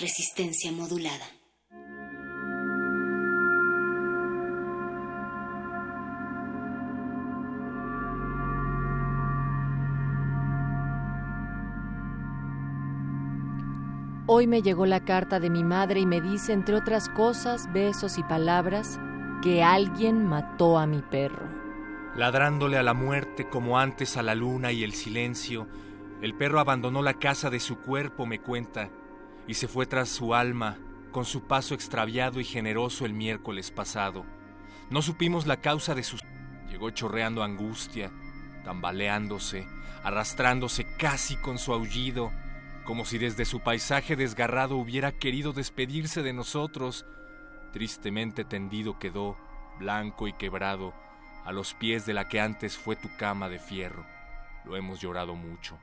Resistencia modulada. Hoy me llegó la carta de mi madre y me dice, entre otras cosas, besos y palabras, que alguien mató a mi perro. Ladrándole a la muerte como antes a la luna y el silencio, el perro abandonó la casa de su cuerpo, me cuenta, y se fue tras su alma con su paso extraviado y generoso el miércoles pasado. No supimos la causa de su... Llegó chorreando angustia, tambaleándose, arrastrándose casi con su aullido, como si desde su paisaje desgarrado hubiera querido despedirse de nosotros. Tristemente tendido quedó, blanco y quebrado, a los pies de la que antes fue tu cama de fierro. Lo hemos llorado mucho.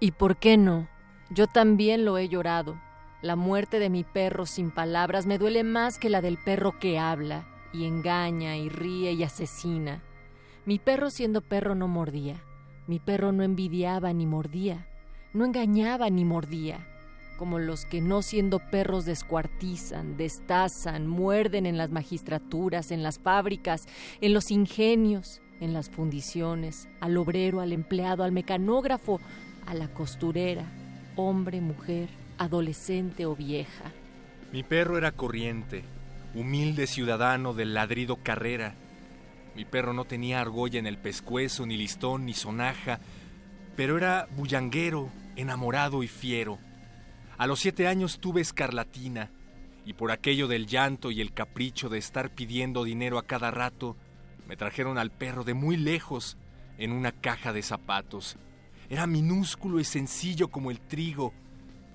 ¿Y por qué no? Yo también lo he llorado. La muerte de mi perro sin palabras me duele más que la del perro que habla y engaña y ríe y asesina. Mi perro siendo perro no mordía. Mi perro no envidiaba ni mordía no engañaba ni mordía, como los que no siendo perros descuartizan, destazan, muerden en las magistraturas, en las fábricas, en los ingenios, en las fundiciones, al obrero, al empleado, al mecanógrafo, a la costurera, hombre, mujer, adolescente o vieja. Mi perro era corriente, humilde ciudadano del ladrido carrera. Mi perro no tenía argolla en el pescuezo, ni listón, ni sonaja, pero era bullanguero, enamorado y fiero. A los siete años tuve escarlatina, y por aquello del llanto y el capricho de estar pidiendo dinero a cada rato, me trajeron al perro de muy lejos en una caja de zapatos. Era minúsculo y sencillo como el trigo.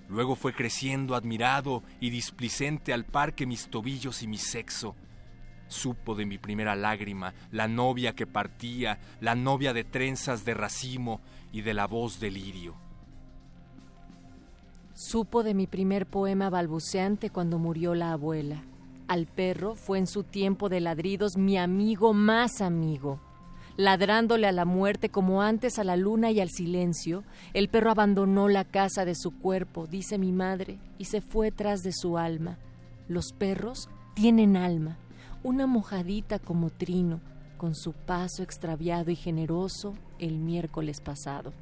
Luego fue creciendo admirado y displicente al par que mis tobillos y mi sexo. Supo de mi primera lágrima, la novia que partía, la novia de trenzas de racimo y de la voz de lirio. Supo de mi primer poema balbuceante cuando murió la abuela. Al perro fue en su tiempo de ladridos mi amigo más amigo. Ladrándole a la muerte como antes a la luna y al silencio, el perro abandonó la casa de su cuerpo, dice mi madre, y se fue tras de su alma. Los perros tienen alma, una mojadita como trino, con su paso extraviado y generoso el miércoles pasado.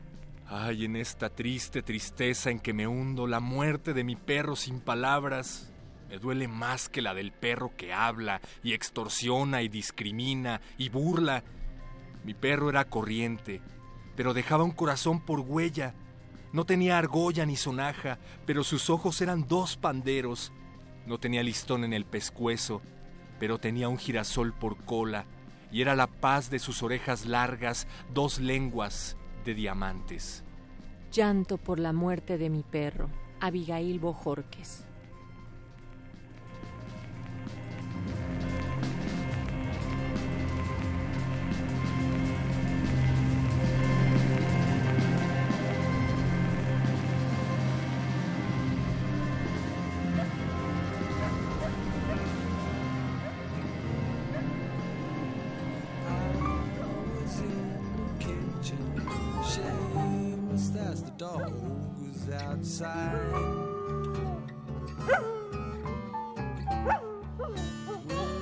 Ay, en esta triste tristeza en que me hundo, la muerte de mi perro sin palabras me duele más que la del perro que habla y extorsiona y discrimina y burla. Mi perro era corriente, pero dejaba un corazón por huella. No tenía argolla ni sonaja, pero sus ojos eran dos panderos. No tenía listón en el pescuezo, pero tenía un girasol por cola, y era la paz de sus orejas largas, dos lenguas de diamantes. Llanto por la muerte de mi perro, Abigail Bojorques. as the dog goes outside.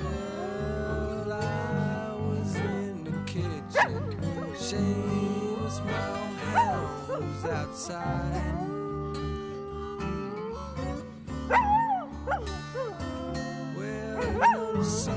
Well, I was in the kitchen. she was my Mulhouse outside. Well, no sun.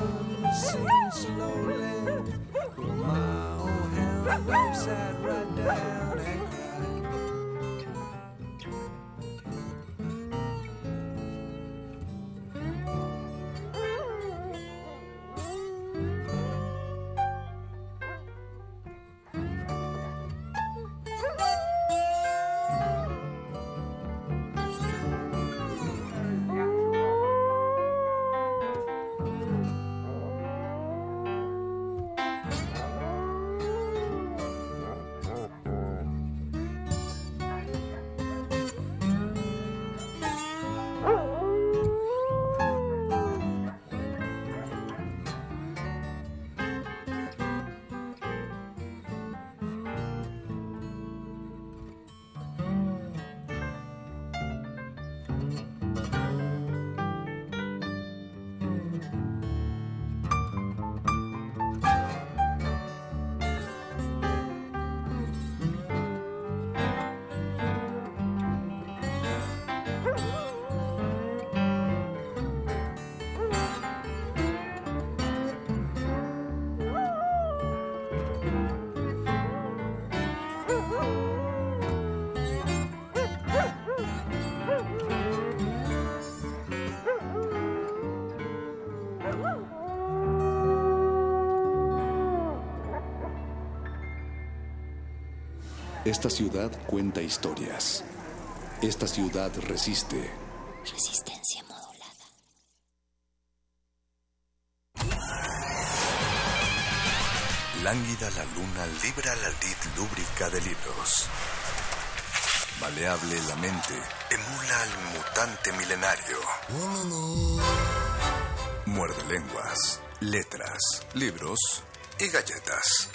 Esta ciudad cuenta historias. Esta ciudad resiste. Resistencia modulada. Lánguida la luna libra la lid lúbrica de libros. Maleable la mente emula al mutante milenario. Muerde lenguas, letras, libros y galletas.